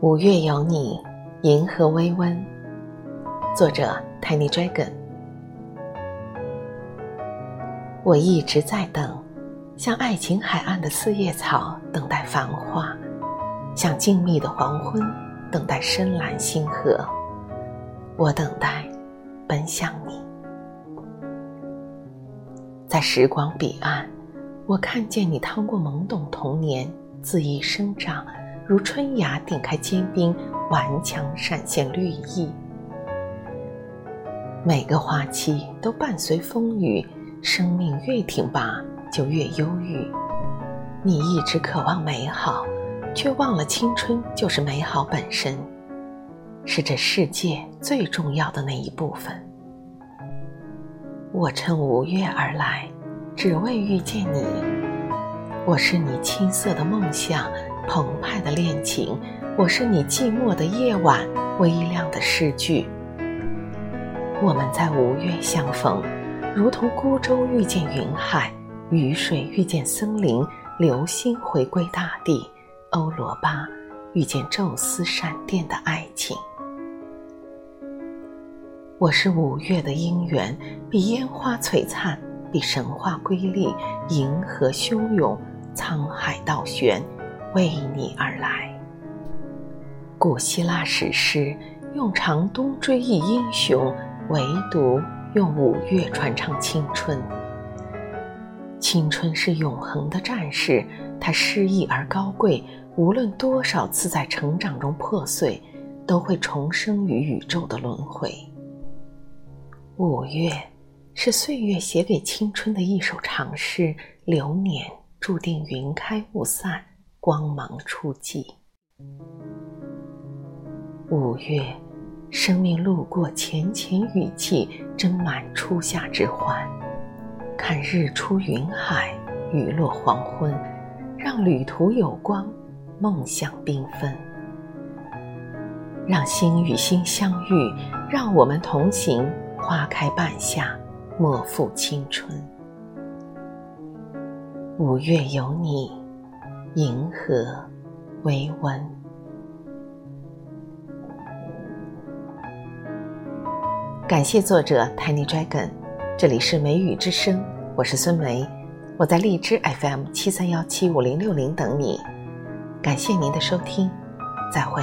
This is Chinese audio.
五月有你，银河微温。作者：Tiny Dragon。我一直在等，像爱情海岸的四叶草等待繁花，像静谧的黄昏等待深蓝星河。我等待，奔向你。在时光彼岸，我看见你趟过懵懂童年，恣意生长。如春芽顶开坚冰，顽强闪现绿意。每个花期都伴随风雨，生命越挺拔就越忧郁。你一直渴望美好，却忘了青春就是美好本身，是这世界最重要的那一部分。我乘五月而来，只为遇见你。我是你青涩的梦想。澎湃的恋情，我是你寂寞的夜晚，微亮的诗句。我们在五月相逢，如同孤舟遇见云海，雨水遇见森林，流星回归大地，欧罗巴遇见宙斯闪电的爱情。我是五月的姻缘，比烟花璀璨，比神话瑰丽，银河汹涌，沧海倒悬。为你而来。古希腊史诗用长冬追忆英雄，唯独用五月传唱青春。青春是永恒的战士，它诗意而高贵，无论多少次在成长中破碎，都会重生于宇宙的轮回。五月是岁月写给青春的一首长诗，流年注定云开雾散。光芒初霁，五月，生命路过浅浅雨季，斟满初夏之欢。看日出云海，雨落黄昏，让旅途有光，梦想缤纷。让心与心相遇，让我们同行，花开半夏，莫负青春。五月有你。银河微温，感谢作者 Tiny Dragon，这里是梅雨之声，我是孙梅，我在荔枝 FM 七三幺七五零六零等你，感谢您的收听，再会。